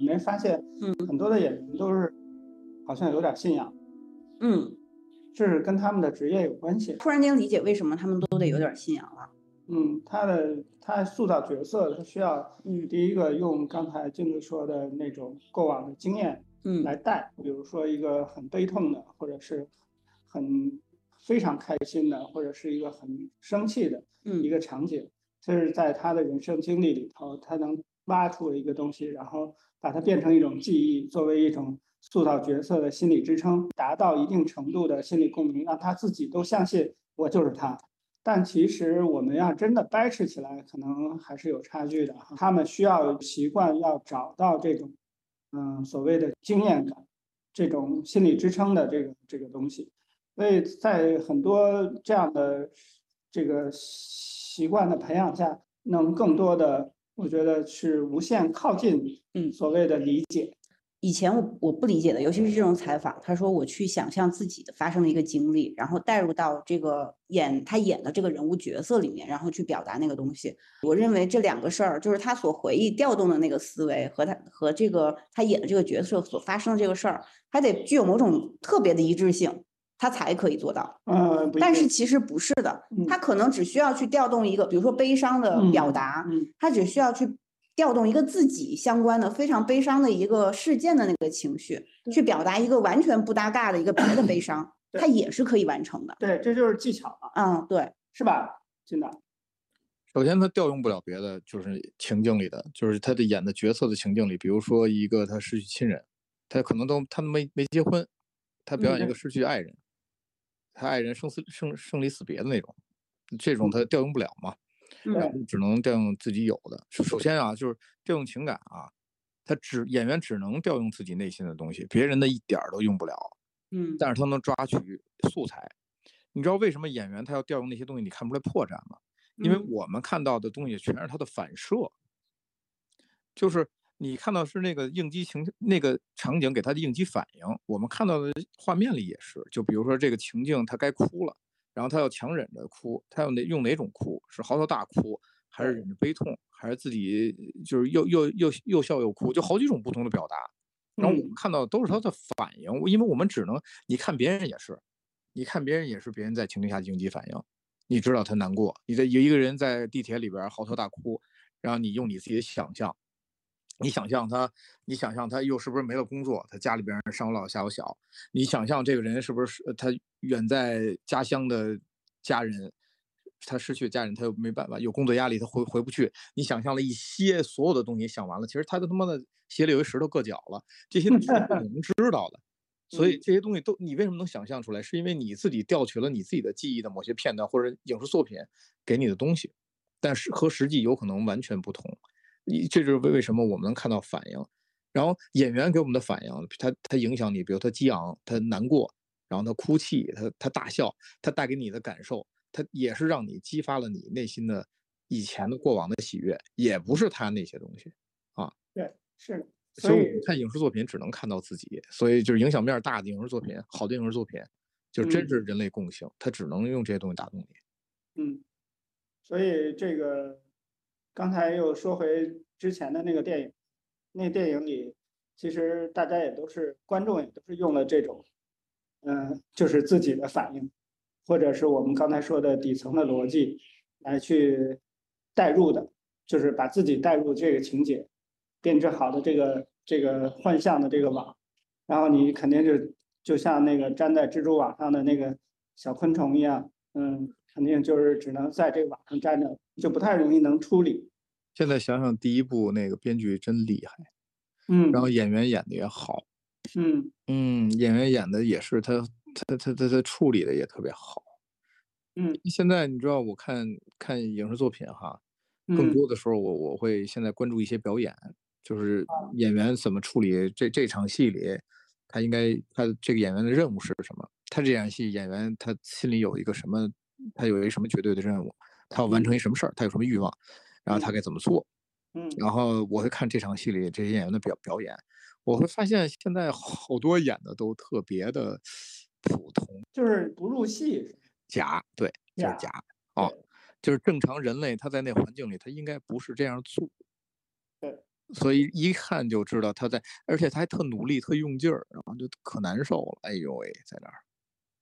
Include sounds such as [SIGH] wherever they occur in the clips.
你没发现，嗯。很多的演员都是好像有点信仰，嗯，这是跟他们的职业有关系。突然间理解为什么他们都得有点信仰了。嗯，他的他塑造角色，他需要嗯。第一个用刚才镜子说的那种过往的经验嗯。来带，比如说一个很悲痛的，或者是很非常开心的，或者是一个很生气的嗯。一个场景，这是在他的人生经历里头，他能挖出了一个东西，然后把它变成一种记忆，作为一种塑造角色的心理支撑，达到一定程度的心理共鸣，让他自己都相信我就是他。但其实我们要真的掰扯起来，可能还是有差距的。他们需要习惯要找到这种，嗯，所谓的经验感，这种心理支撑的这个这个东西。所以在很多这样的这个习惯的培养下，能更多的，我觉得是无限靠近，嗯所谓的理解。以前我我不理解的，尤其是这种采访，他说我去想象自己的发生的一个经历，然后带入到这个演他演的这个人物角色里面，然后去表达那个东西。我认为这两个事儿，就是他所回忆调动的那个思维和他和这个他演的这个角色所发生的这个事儿，还得具有某种特别的一致性，他才可以做到。嗯，但是其实不是的，嗯他可能只需要去调动一个，比如说悲伤的表嗯达，嗯他只需要去调动一个自己相关的非常悲伤的一个事件的那个情绪，去表达一个完全不搭嘎的一个别的悲伤，他也是可以完成的。对，这就是技巧嘛，嗯，对，是吧，真的？首先，他调用不了别的，就是情境里的，就是他的演的角色的情境里，比如说一个他失去亲人，他可能都他没没结婚，他表演一嗯个失去爱人，他爱人生死生生离死别的那种，这种他调用不了嘛，嗯然后只能调用自己有的。首首先啊，就是调用情感啊，他只演员只能调用自己内心的东西，别人的一点儿都用不了。嗯但是他能抓取素材。你知道为什么演员他要调用那些东西，你看不出来破绽吗？因为嗯我们看到的东西全是他的反射，就是你看到是那个应激情那个场景给他的应激反应，我们看到的画面里也是。就比如说这个情境，他该哭了，然后他要强忍着哭，他要哪用哪种哭？是嚎啕大哭，还是忍着悲痛，还是自己就是又又又又笑又哭？就好几种不同的表达。然后我们嗯看到的都是他的反应，因为我们只能你看别人也是，你看别人也是别人在情境下的应激反应，你知道他难过，你在有一个人在地铁里边嚎啕大哭，然后你用你自己的想象，你想象他，你想象他又是不是没了工作，他家里边上有老下有小，你想象这个人是不是呃他远在家乡的家人。他失去家人，他又没办法，有工作压力，他回回不去。你想象了一些所有的东西，想完了，其实他都他妈的鞋里有一石头硌脚了，这些都是不能知道的。[LAUGHS] 所以这些东西都，你为什么能想象出来？是因为你自己调取了你自己的记忆的某些片段或者影视作品给你的东西，但是和实际有可能完全不同。你这就是为为什么我们能看到反应，然后演员给我们的反应，他他影响你，比如他激昂，他难过，然后他哭泣，他他大笑，他带给你的感受，他也是让你激发了你内心的以前的过往的喜悦，也不是他那些东西啊。对，是的。所以看影视作品只能看到自己，所以就是影响面大的影视作品，好的影视作品，就真嗯是人类共性，它只能用这些东西打动你。嗯，所以这个刚才又说回之前的那个电影，那电影里其实大家也都是观众也都是用了这种，嗯、就是自己的反应，或者是我们刚才说的底层的逻辑来去代入的，就是把自己带入这个情节，编织好的这个这个幻象的这个网，然后你肯定就就像那个粘在蜘蛛网上的那个小昆虫一样，嗯，肯定就是只能在这个网上粘着，就不太容易能处理。现在想想第一部那个编剧真厉害，嗯然后演员演的也好，嗯嗯，演员演的也是他他他他他处理的也特别好。嗯现在你知道我看看影视作品哈，更嗯多的时候我我会现在关注一些表演，就是演员怎么处理这这场戏里，他应该他这个演员的任务是什么？他这场戏演员他心里有一个什么？他有一个什么绝对的任务？他要完成一什么事儿？他有什么欲望？然后他该怎么做？嗯然后我会看这场戏里这些演员的表表演，我会发现现在好多演的都特别的普通就是不入戏。假，对，就是假假哦，就是正常人类他在那环境里他应该不是这样做，对，所以一看就知道他在，而且他还特努力、特用劲儿，然后就可难受了。哎呦喂，在那儿。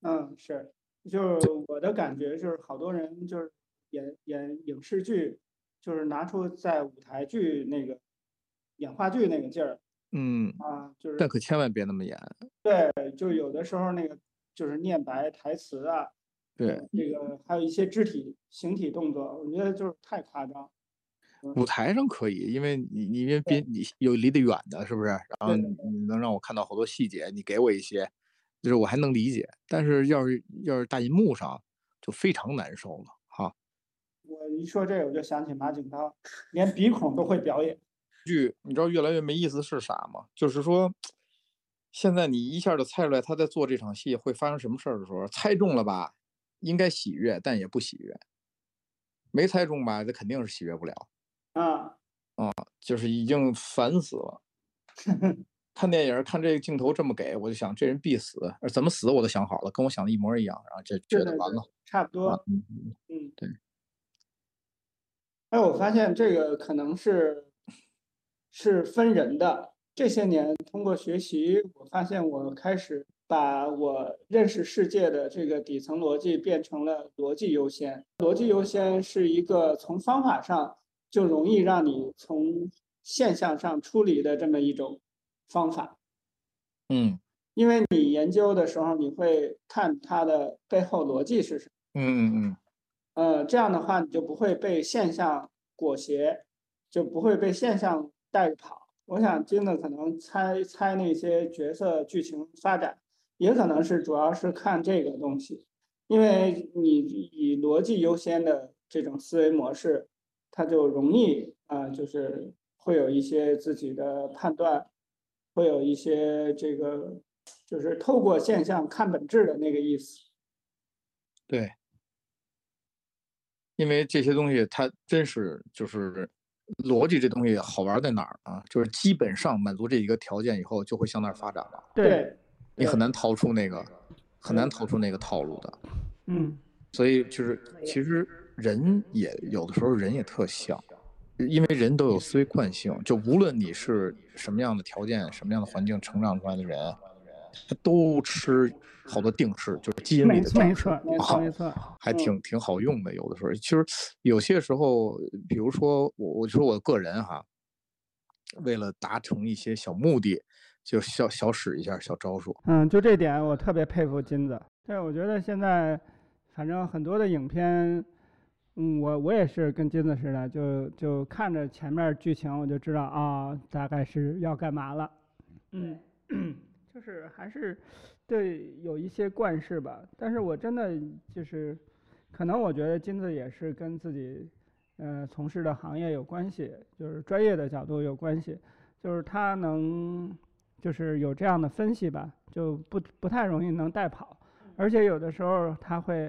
嗯，是，就是我的感觉就是，好多人就是演演影视剧，就是拿出在舞台剧那个演话剧那个劲儿。嗯啊，就是。但可千万别那么演。对，就有的时候那个就是念白台词啊，对，这个还有一些肢体形体动作，我觉得就是太夸张。舞台上可以，因为你你因为别你有离得远的，是不是？然后你能让我看到好多细节，你给我一些，就是我还能理解。但是要是要是大银幕上，就非常难受了一说这个，我就想起马景涛，连鼻孔都会表演。剧你知道越来越没意思是啥吗？就是说，现在你一下就猜出来他在做这场戏会发生什么事儿的时候，猜中了吧，应该喜悦，但也不喜悦；没猜中吧，这肯定是喜悦不了。啊啊，就是已经烦死了。[LAUGHS] 看电影看这个镜头这么给，我就想这人必死，怎么死我都想好了，跟我想的一模一样，然后就觉得完了，差不多。嗯嗯，对。哎，我发现这个可能是是分人的。这些年通过学习，我发现我开始把我认识世界的这个底层逻辑变成了逻辑优先。逻辑优先是一个从方法上。就容易让你从现象上出离的这么一种方法，嗯，因为你研究的时候，你会看它的背后逻辑是什么，嗯嗯嗯，呃，这样的话你就不会被现象裹挟，就不会被现象带着跑。我想金子可能猜猜那些角色剧情发展，也可能是主要是看这个东西，因为你以逻辑优先的这种思维模式。他就容易啊，就是会有一些自己的判断，会有一些这个，就是透过现象看本质的那个意思。对，因为这些东西它真是就是逻辑这东西好玩在哪儿啊？就是基本上满足这一个条件以后，就会向那儿发展了。对，你很难逃出那个，很难逃出那个套路的。嗯，所以就是其实。人也有的时候人也特像，因为人都有思维惯性，就无论你是什么样的条件、什么样的环境成长出来的人，他都吃好多定式，就是基因里的定式，没错没错，还挺挺好用的。有的时候，其实有些时候，比如说我，我说我个人哈，为了达成一些小目的，就小小使一下小招数。嗯，就这点我特别佩服金子。对，我觉得现在反正很多的影片。嗯，我我也是跟金子似的，就就看着前面剧情，我就知道啊，大概是要干嘛了。嗯，就是还是对有一些惯式吧。但是我真的就是，可能我觉得金子也是跟自己呃从事的行业有关系，就是专业的角度有关系，就是他能就是有这样的分析吧，就不不太容易能带跑，而且有的时候他会。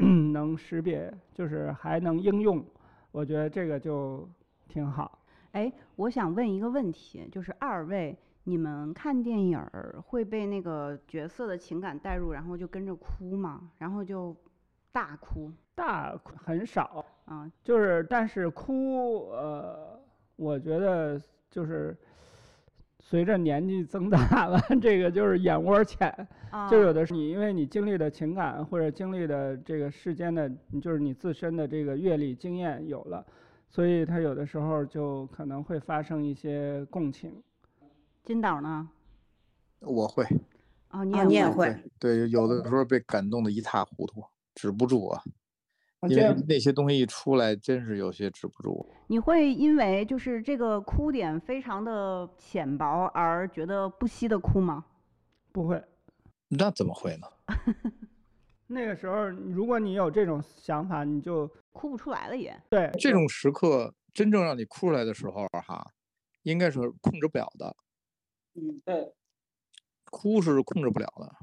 [CLEARS THROAT] 能识别，就是还能应用，我觉得这个就挺好。哎，我想问一个问题，就是二位，你们看电影儿会被那个角色的情感带入，然后就跟着哭吗？然后就大哭？大哭很少啊，就是但是哭，呃，我觉得就是。随着年纪增大了，[LAUGHS] 这个就是眼窝浅，就有的是你，因为你经历的情感或者经历的这个世间的，就是你自身的这个阅历经验有了，所以他有的时候就可能会发生一些共情。金导呢？我会。哦，你也会。对，有的时候被感动的一塌糊涂，止不住啊。因为那些东西一出来，真是有些止不住。你会因为就是这个哭点非常的浅薄而觉得不惜的哭吗？不会。那怎么会呢？[LAUGHS] 那个时候，如果你有这种想法，你就哭不出来了也。对，这种时刻真正让你哭出来的时候，哈，应该是控制不了的。嗯，对。哭是控制不了的。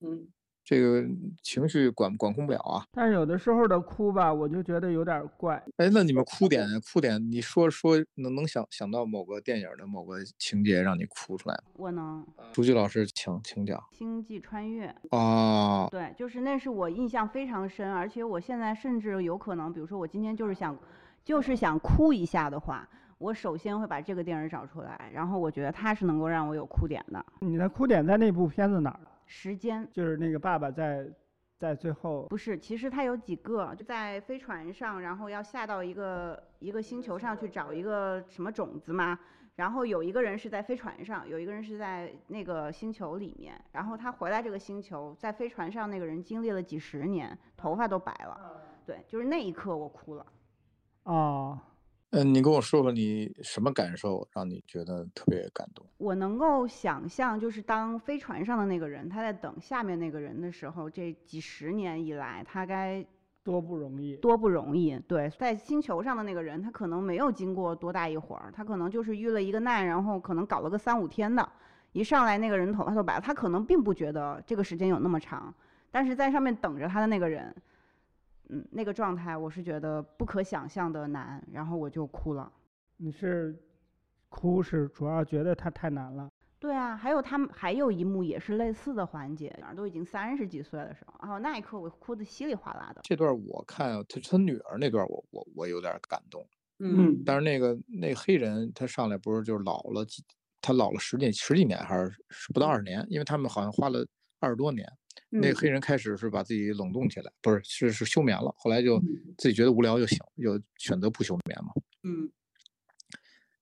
嗯。这个情绪管管控不了啊，但是有的时候的哭吧，我就觉得有点怪。哎，那你们哭点哭点，你说说能能想想到某个电影的某个情节让你哭出来吗？我能。朱菊老师，请请讲。星际穿越。哦。对，就是那是我印象非常深，而且我现在甚至有可能，比如说我今天就是想，就是想哭一下的话。我首先会把这个电影找出来，然后我觉得它是能够让我有哭点的。你的哭点在那部片子哪儿？时间就是那个爸爸在在最后不是，其实他有几个，就在飞船上，然后要下到一个一个星球上去找一个什么种子嘛。然后有一个人是在飞船上，有一个人是在那个星球里面。然后他回来这个星球，在飞船上那个人经历了几十年，头发都白了。对，就是那一刻我哭了。哦。嗯，你跟我说说你什么感受，让你觉得特别感动？我能够想象，就是当飞船上的那个人他在等下面那个人的时候，这几十年以来他该多不容易，多不容易。对，在星球上的那个人，他可能没有经过多大一会儿，他可能就是遇了一个难，然后可能搞了个三五天的，一上来那个人头发都白了，他可能并不觉得这个时间有那么长，但是在上面等着他的那个人。嗯，那个状态我是觉得不可想象的难，然后我就哭了。你是哭是主要觉得他太难了？对啊，还有他们还有一幕也是类似的环节，都已经三十几岁的时候，然后那一刻我哭得稀里哗啦的。这段我看他他女儿那段，我我我有点感动。嗯，但是那个那黑人他上来不是就是老了几，他老了十几十几年还是不到二十年，因为他们好像花了二十多年。那个黑人开始是把自己冷冻起来，不是是是休眠了，后来就自己觉得无聊就醒，就选择不休眠嘛。嗯，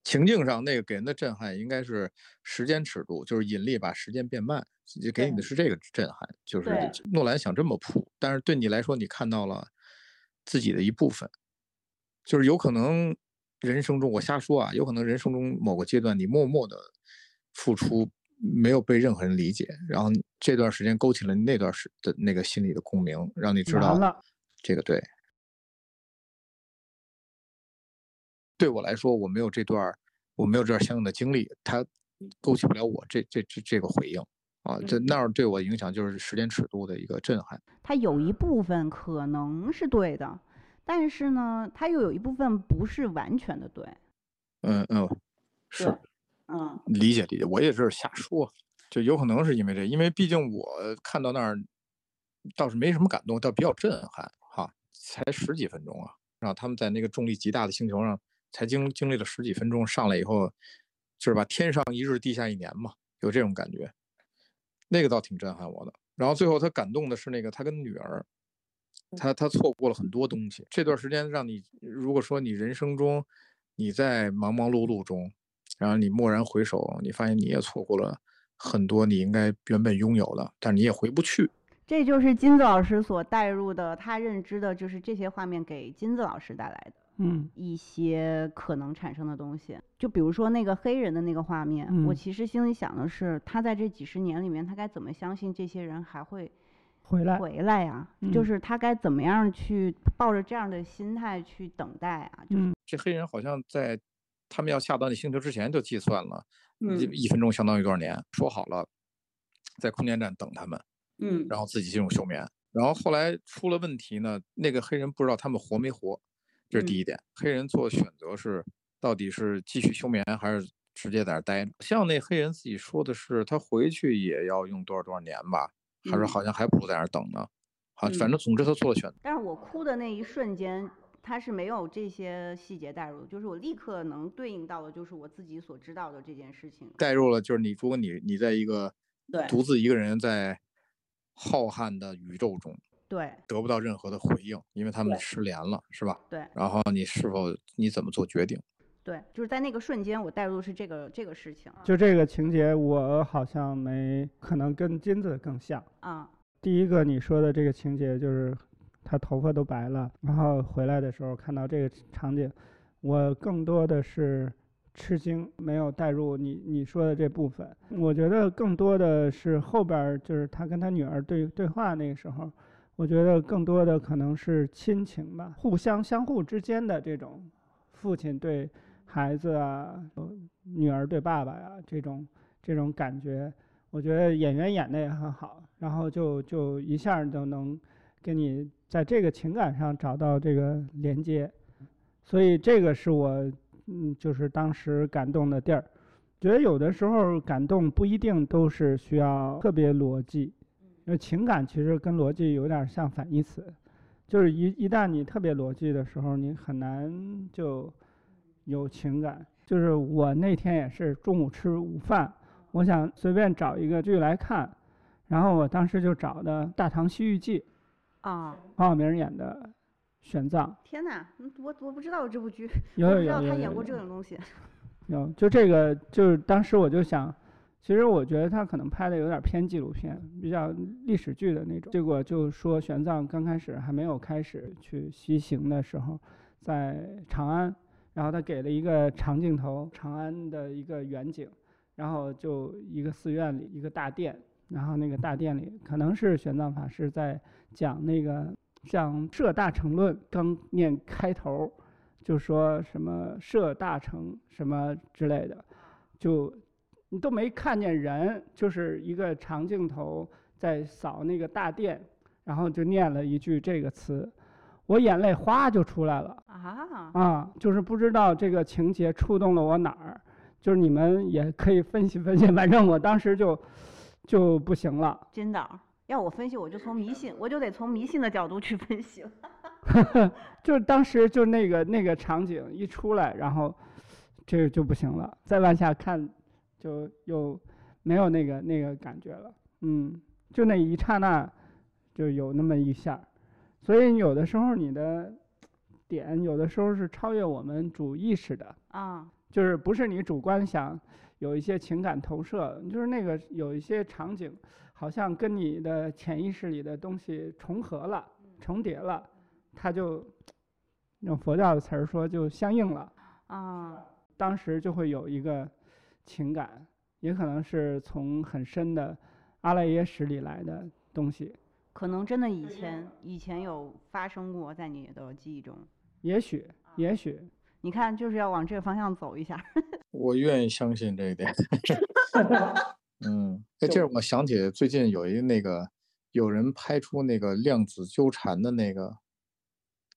情境上那个给人的震撼应该是时间尺度，就是引力把时间变慢，就给你的是这个震撼。就是诺兰想这么铺，但是对你来说，你看到了自己的一部分，就是有可能人生中我瞎说啊，有可能人生中某个阶段你默默的付出。没有被任何人理解，然后这段时间勾起了那段时的那个心理的共鸣，让你知道这个对。对我来说，我没有这段，我没有这段相应的经历，它勾起不了我这这这这个回应啊。这那儿对我影响就是时间尺度的一个震撼。它有一部分可能是对的，但是呢，它又有一部分不是完全的对。嗯嗯，是。理解理解，我也是瞎说，就有可能是因为这，因为毕竟我看到那儿倒是没什么感动，倒比较震撼哈，才十几分钟啊，然后他们在那个重力极大的星球上才经经历了十几分钟，上来以后就是吧，天上一日，地下一年嘛，有这种感觉，那个倒挺震撼我的。然后最后他感动的是那个他跟女儿，他他错过了很多东西，这段时间让你如果说你人生中你在忙忙碌碌中。然后你蓦然回首，你发现你也错过了很多你应该原本拥有的，但你也回不去。这就是金子老师所带入的，他认知的就是这些画面给金子老师带来的，嗯，一些可能产生的东西。就比如说那个黑人的那个画面，我其实心里想的是，他在这几十年里面，他该怎么相信这些人还会回来？回来呀，就是他该怎么样去抱着这样的心态去等待啊？就是这黑人好像在。他们要下到那星球之前就计算了，一一分钟相当于多少年？说好了，在空间站等他们，嗯，然后自己进入休眠。然后后来出了问题呢，那个黑人不知道他们活没活，这是第一点。黑人做选择是，到底是继续休眠还是直接在那待着？像那黑人自己说的是，他回去也要用多少多少年吧？还是好像还不如在那等呢？好，反正总之他做了选择。但是我哭的那一瞬间。他是没有这些细节带入，就是我立刻能对应到的，就是我自己所知道的这件事情。带入了，就是你，如果你你在一个对独自一个人在浩瀚的宇宙中，对得不到任何的回应，因为他们失联了，是吧？对。然后你是否你怎么做决定？对，就是在那个瞬间，我带入的是这个这个事情。就这个情节，我好像没可能跟金子更像啊。第一个你说的这个情节就是。他头发都白了，然后回来的时候看到这个场景，我更多的是吃惊，没有带入你你说的这部分。我觉得更多的是后边就是他跟他女儿对对话那个时候，我觉得更多的可能是亲情吧，互相相互之间的这种父亲对孩子啊，女儿对爸爸呀这种这种感觉，我觉得演员演的也很好，然后就就一下就能给你。在这个情感上找到这个连接，所以这个是我嗯，就是当时感动的地儿。觉得有的时候感动不一定都是需要特别逻辑，因为情感其实跟逻辑有点像反义词，就是一一旦你特别逻辑的时候，你很难就有情感。就是我那天也是中午吃午饭，我想随便找一个剧来看，然后我当时就找的《大唐西域记》，啊，黄晓明演的玄奘。天哪，嗯我我不知道有这部剧，有有我不知道他演过这种东西。[LAUGHS] 有，就这个，就是当时我就想，其实我觉得他可能拍的有点偏纪录片，比较历史剧的那种。结果就说玄奘刚开始还没有开始去西行的时候，在长安，然后他给了一个长镜头，长安的一个远景，然后就一个寺院里一个大殿，然后那个大殿里可能是玄奘法师在讲那个像《摄大乘论》刚念开头。就说什么摄大乘什么之类的，就你都没看见人，就是一个长镜头在扫那个大殿，然后就念了一句这个词，我眼泪哗就出来了啊，啊！就是不知道这个情节触动了我哪儿，就是你们也可以分析分析，反正我当时就就不行了。真的，要我分析，我就从迷信，[LAUGHS] 我就得从迷信的角度去分析了。[LAUGHS] 就是当时就那个那个场景一出来，然后这个就不行了，再往下看就又没有那个那个感觉了。嗯，就那一刹那就有那么一下，所以有的时候你的点有的时候是超越我们主意识的，啊，就是不是你主观想有一些情感投射，就是那个有一些场景好像跟你的潜意识里的东西重合了、重叠了。它就用佛教的词儿说，就相应了。啊，当时就会有一个情感，也可能是从很深的阿赖耶识里来的东西，可能真的以前以前有发生过在你的记忆中。也许，也许，你看，就是要往这个方向走一下。[LAUGHS] 我愿意相信这一点。[LAUGHS] 嗯，哎，这让我想起最近有一那个有人拍出那个量子纠缠的那个。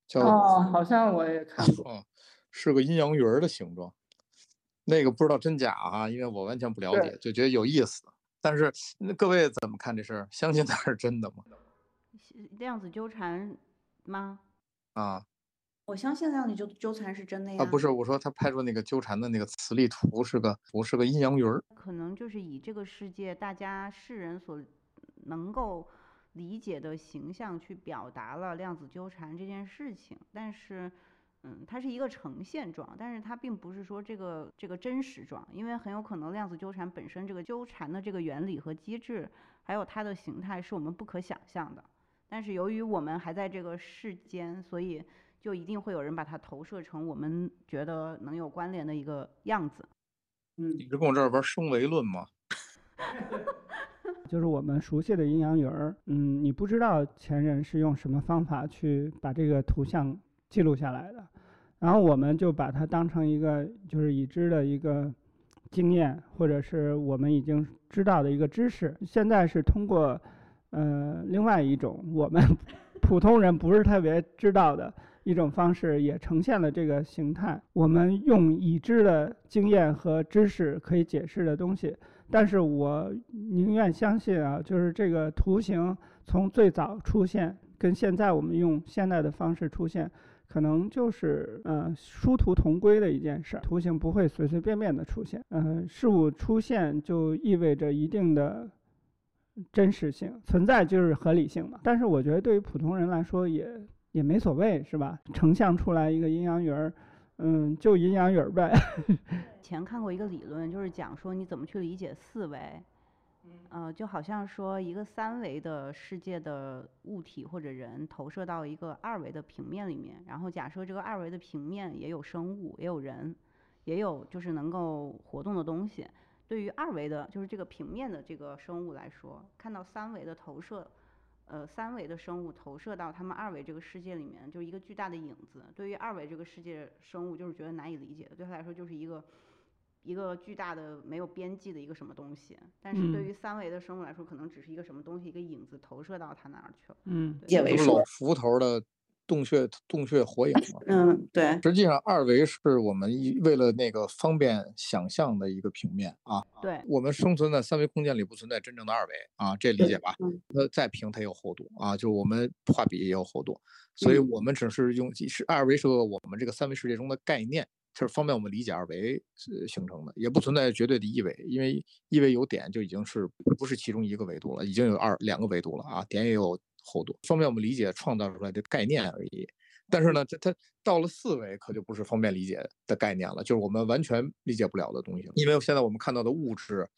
叫哦，好像我也看过，哦，是个阴阳鱼儿的形状，那个不知道真假啊，因为我完全不了解，就觉得有意思。但是那各位怎么看这事儿？相信它是真的吗？量子纠缠吗？啊，我相信量子纠纠缠是真的呀。啊，不是，我说他拍出那个纠缠的那个磁力图是个，图是个阴阳鱼儿。可能就是以这个世界大家世人所能够。理解的形象去表达了量子纠缠这件事情，但是，嗯，它是一个呈现状，但是它并不是说这个这个真实状，因为很有可能量子纠缠本身这个纠缠的这个原理和机制，还有它的形态是我们不可想象的。但是由于我们还在这个世间，所以就一定会有人把它投射成我们觉得能有关联的一个样子。嗯，你是跟我这儿玩升维论吗？[LAUGHS] 就是我们熟悉的阴阳鱼儿，嗯，你不知道前人是用什么方法去把这个图像记录下来的，然后我们就把它当成一个就是已知的一个经验，或者是我们已经知道的一个知识。现在是通过，呃，另外一种我们 [LAUGHS] 普通人不是特别知道的一种方式，也呈现了这个形态。我们用已知的经验和知识可以解释的东西。但是我宁愿相信啊，就是这个图形从最早出现，跟现在我们用现在的方式出现，可能就是呃殊途同归的一件事儿。图形不会随随便便的出现，嗯，事物出现就意味着一定的真实性存在，就是合理性嘛。但是我觉得对于普通人来说也也没所谓，是吧？成像出来一个阴阳鱼儿。嗯，就阴阳鱼儿呗。[LAUGHS] 前看过一个理论，就是讲说你怎么去理解四维。呃，就好像说一个三维的世界的物体或者人投射到一个二维的平面里面，然后假设这个二维的平面也有生物，也有人，也有就是能够活动的东西。对于二维的，就是这个平面的这个生物来说，看到三维的投射。呃，三维的生物投射到他们二维这个世界里面，就是一个巨大的影子。对于二维这个世界生物，就是觉得难以理解的，对他来说就是一个一个巨大的没有边际的一个什么东西。但是对于三维的生物来说，可能只是一个什么东西，一个影子投射到他那儿去了。嗯，解为说浮头的。洞穴洞穴火影嘛，嗯，对。实际上，二维是我们一为了那个方便想象的一个平面啊。对。我们生存在三维空间里，不存在真正的二维啊，这理解吧？那再平它有厚度啊，就我们画笔也有厚度，所以我们只是用是二维是我们这个三维世界中的概念，就是方便我们理解二维形成的，也不存在绝对的一维，因为一维有点就已经是不是其中一个维度了，已经有二两个维度了啊，点也有厚度，方便我们理解创造出来的概念而已。但是呢，这它到了四维可就不是方便理解的概念了，就是我们完全理解不了的东西了，因为现在我们看到的物质。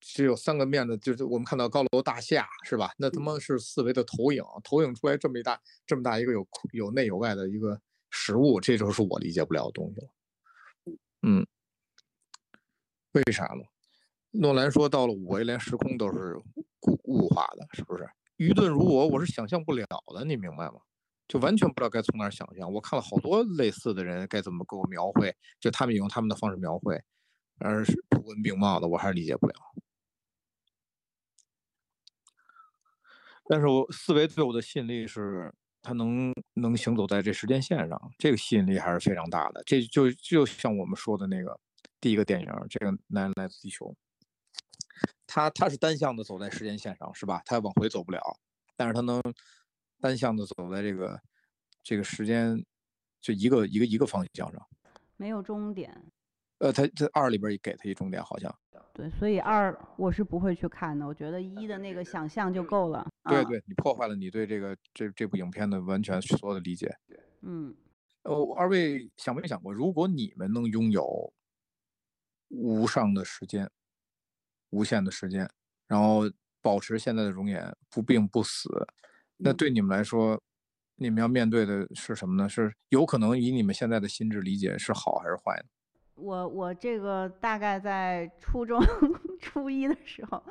只有三个面的，就是我们看到高楼大厦，是吧？那他妈是四维的投影，投影出来这么一大这么大一个有有内有外的一个实物，这就是我理解不了的东西了。嗯，为啥呢？诺兰说到了五维，连时空都是固物化的，是不是？愚钝如我，我是想象不了的，你明白吗？就完全不知道该从哪儿想象。我看了好多类似的人该怎么给我描绘，就他们用他们的方式描绘，而是图文并茂的，我还是理解不了。但是我四维对我的吸引力是，他能能行走在这时间线上，这个吸引力还是非常大的。这就就像我们说的那个第一个电影，这个《男人来自地球》，它它是单向的走在时间线上，是吧？它往回走不了，但是它能单向的走在这个这个时间就一个一个一个方向上，没有终点。呃，它它二里边也给他一终点，好像。对，所以二我是不会去看的。我觉得一的那个想象就够了。对对，你破坏了你对这个这这部影片的完全所有的理解。嗯。哦，二位想没想过，如果你们能拥有无上的时间、无限的时间，然后保持现在的容颜、不病不死，那对你们来说，你们要面对的是什么呢？是有可能以你们现在的心智理解是好还是坏呢？我我这个大概在初中 [LAUGHS] 初一的时候，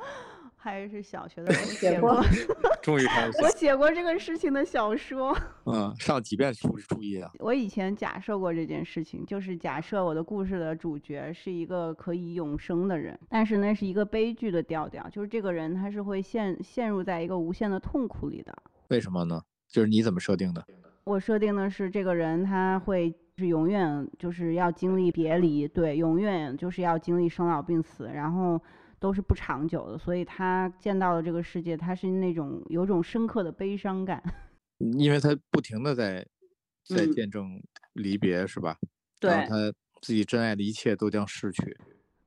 还是小学的时候写过，[LAUGHS] 终于开始我写过这个事情的小说。[LAUGHS] 嗯，上几遍初初一啊？我以前假设过这件事情，就是假设我的故事的主角是一个可以永生的人，但是那是一个悲剧的调调，就是这个人他是会陷陷入在一个无限的痛苦里的。为什么呢？就是你怎么设定的？我设定的是这个人他会。是永远就是要经历别离，对，永远就是要经历生老病死，然后都是不长久的，所以他见到了这个世界，他是那种有种深刻的悲伤感，[LAUGHS] 因为他不停的在在见证离别，是吧？对，他自己真爱的一切都将逝去。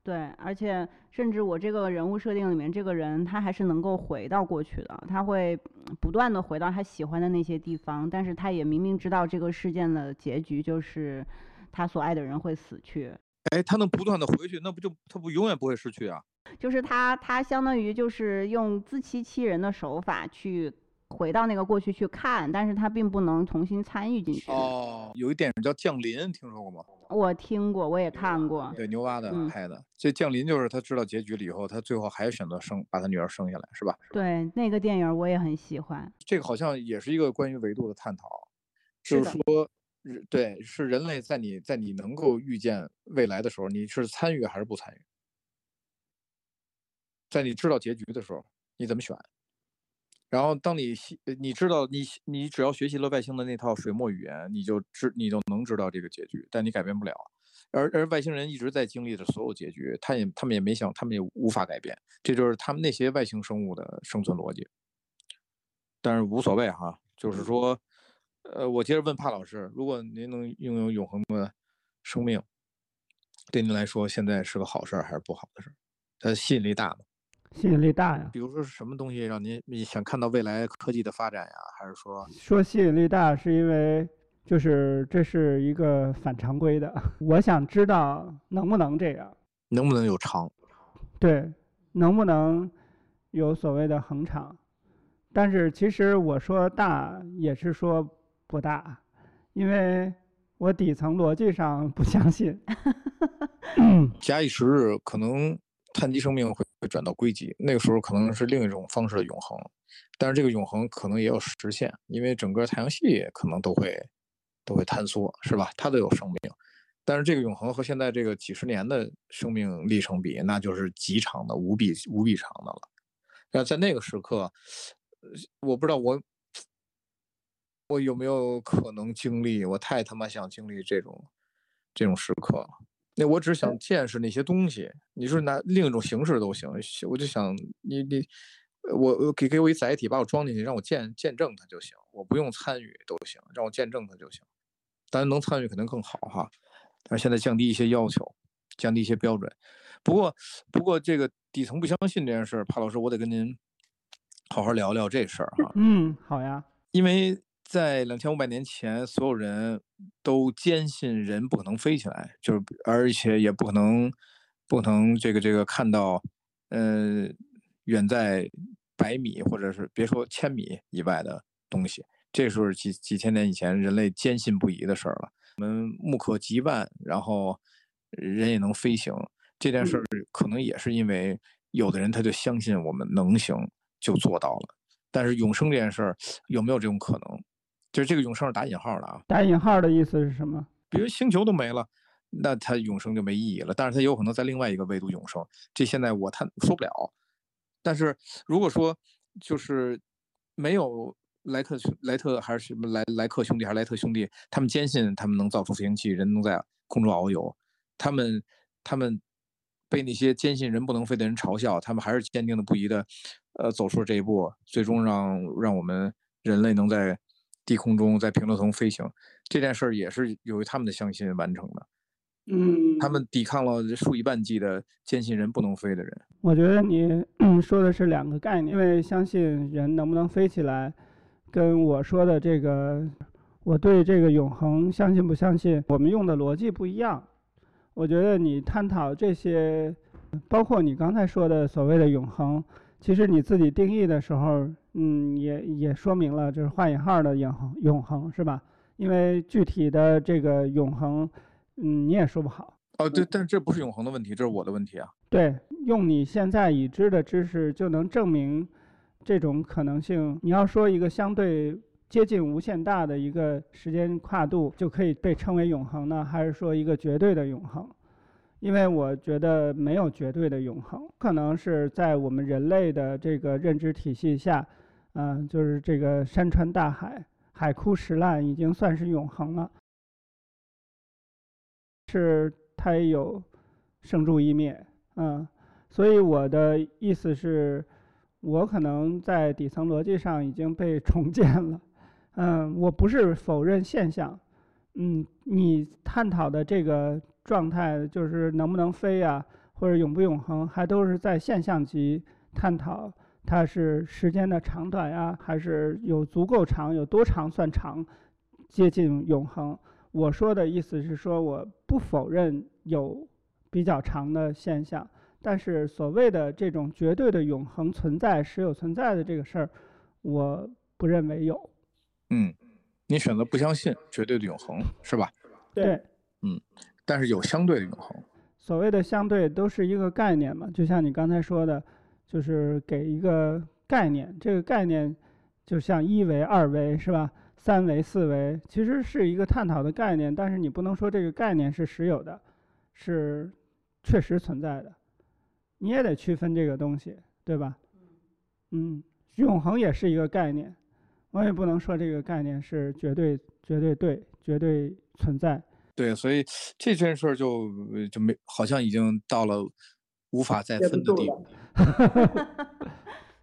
对，而且甚至我这个人物设定里面，这个人他还是能够回到过去的，他会不断的回到他喜欢的那些地方，但是他也明明知道这个事件的结局就是他所爱的人会死去。哎，他能不断的回去，那不就他不永远不会失去啊？就是他，他相当于就是用自欺欺人的手法去。回到那个过去去看，但是他并不能重新参与进去。哦，有一电影叫《降临》，听说过吗？我听过，我也看过。对，牛蛙的拍的。这《降临》就是他知道结局了以后，他最后还选择生把他女儿生下来，是吧？对，那个电影我也很喜欢。这个好像也是一个关于维度的探讨，就是说，对，是人类在你在你能够预见未来的时候，你是参与还是不参与？在你知道结局的时候，你怎么选？然后，当你你知道你你只要学习了外星的那套水墨语言，你就知你就能知道这个结局，但你改变不了。而而外星人一直在经历着所有结局，他也他们也没想，他们也无法改变，这就是他们那些外星生物的生存逻辑。但是无所谓哈，就是说，呃，我接着问帕老师，如果您能拥有永恒的生命，对您来说现在是个好事还是不好的事？它吸引力大吗？吸引力大呀，比如说是什么东西让您你想看到未来科技的发展呀？还是说说吸引力大是因为就是这是一个反常规的，[LAUGHS] 我想知道能不能这样，能不能有长？对，能不能有所谓的恒长？但是其实我说大也是说不大，因为我底层逻辑上不相信。假以时日，可能。碳基生命会会转到硅基，那个时候可能是另一种方式的永恒，但是这个永恒可能也有实现，因为整个太阳系可能都会都会坍缩，是吧？它都有生命，但是这个永恒和现在这个几十年的生命历程比，那就是极长的、无比无比长的了。那在那个时刻，我不知道我我有没有可能经历，我太他妈想经历这种这种时刻了。那我只想见识那些东西，你说拿另一种形式都行，我就想你你，我给给我一载体把我装进去，让我见见证它就行，我不用参与都行，让我见证它就行。当然能参与肯定更好哈，但是现在降低一些要求，降低一些标准。不过，不过这个底层不相信这件事儿，帕老师，我得跟您好好聊聊这事儿哈。嗯，好呀。因为在两千五百年前，所有人都坚信人不可能飞起来，就是而且也不可能不可能这个这个看到，呃，远在百米或者是别说千米以外的东西。这时候几几千年以前，人类坚信不疑的事儿了。我们目可及万，然后人也能飞行。这件事儿可能也是因为有的人他就相信我们能行，就做到了。但是永生这件事儿有没有这种可能？就是这个永生是打引号的啊。打引号的意思是什么？比如星球都没了，那它永生就没意义了。但是它有可能在另外一个维度永生，这现在我他说不了。但是如果说就是没有莱克莱特还是什么莱莱克兄弟还是莱特兄弟，他们坚信他们能造出飞行器，人能在空中遨游，他们他们。被那些坚信人不能飞的人嘲笑，他们还是坚定的不移的，呃，走出了这一步，最终让让我们人类能在低空中在平流层飞行。这件事儿也是由于他们的相信完成的。嗯，他们抵抗了数以万计的坚信人不能飞的人。我觉得你 [CLEARS THROAT] 说的是两个概念，因为相信人能不能飞起来，跟我说的这个，我对这个永恒相信不相信，我们用的逻辑不一样。我觉得你探讨这些，包括你刚才说的所谓的永恒，其实你自己定义的时候，嗯，也也说明了，就是画引号的永恒，永恒是吧？因为具体的这个永恒，嗯，你也说不好。哦，对，但这不是永恒的问题，这是我的问题啊。对，用你现在已知的知识就能证明这种可能性。你要说一个相对。接近无限大的一个时间跨度就可以被称为永恒呢，还是说一个绝对的永恒？因为我觉得没有绝对的永恒，可能是在我们人类的这个认知体系下，嗯，就是这个山川大海、海枯石烂已经算是永恒了，是它也有生住异灭，嗯，所以我的意思是，我可能在底层逻辑上已经被 [LAUGHS] 重建了。嗯，我不是否认现象，嗯，你探讨的这个状态就是能不能飞呀，或者永不永恒，还都是在现象级探讨，它是时间的长短呀，还是有足够长，有多长算长，接近永恒。我说的意思是说，我不否认有比较长的现象，但是所谓的这种绝对的永恒存在、实有存在的这个事儿，我不认为有。嗯，你选择不相信绝对的永恒是吧？对，嗯，但是有相对的永恒。所谓的相对都是一个概念嘛，就像你刚才说的，就是给一个概念，这个概念就像一维、二维是吧？三维、四维，其实是一个探讨的概念，但是你不能说这个概念是实有的，是确实存在的，你也得区分这个东西，对吧？嗯，永恒也是一个概念。我也不能说这个概念是绝对、绝对对、绝对存在。对，所以这件事儿就就没，好像已经到了无法再分的地步，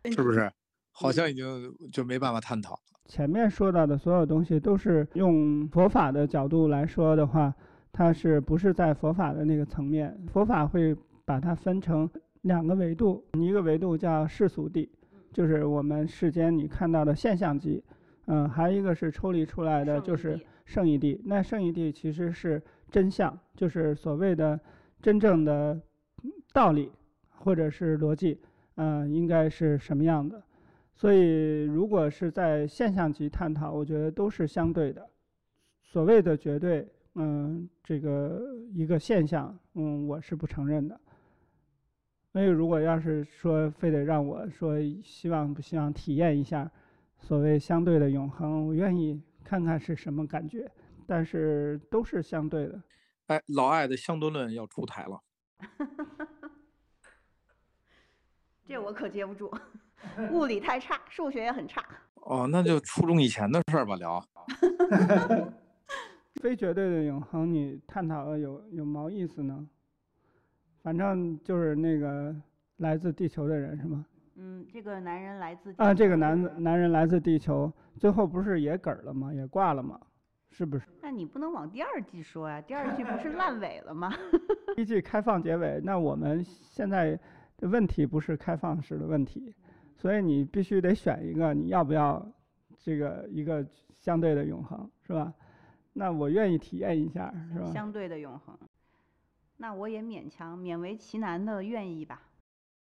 [LAUGHS] 是不是？好像已经就没办法探讨。前面说到的所有东西都是用佛法的角度来说的话，它是不是在佛法的那个层面？佛法会把它分成两个维度，一个维度叫世俗地。就是我们世间你看到的现象级，嗯，还有一个是抽离出来的，就是圣义地。那圣义地其实是真相，就是所谓的真正的道理或者是逻辑，嗯，应该是什么样的？所以如果是在现象级探讨，我觉得都是相对的。所谓的绝对，嗯，这个一个现象，嗯，我是不承认的。所以，如果要是说非得让我说希望不希望体验一下所谓相对的永恒，我愿意看看是什么感觉。但是都是相对的。哎，老艾的相对论要出台了。[LAUGHS] 这我可接不住，物理太差，数学也很差。哦，那就初中以前的事儿吧，聊。[LAUGHS] 非绝对的永恒，你探讨的有有毛意思呢？反正就是那个来自地球的人是吗？嗯，这个男人来自啊，这个男男人来自地球，最后不是也嗝了吗？也挂了吗？是不是？那你不能往第二季说呀，第二季不是烂尾了吗？[LAUGHS] 第一季开放结尾，那我们现在的问题不是开放式的问题，所以你必须得选一个，你要不要这个一个相对的永恒，是吧？那我愿意体验一下，是吧？相对的永恒，那我也勉强勉为其难的愿意吧。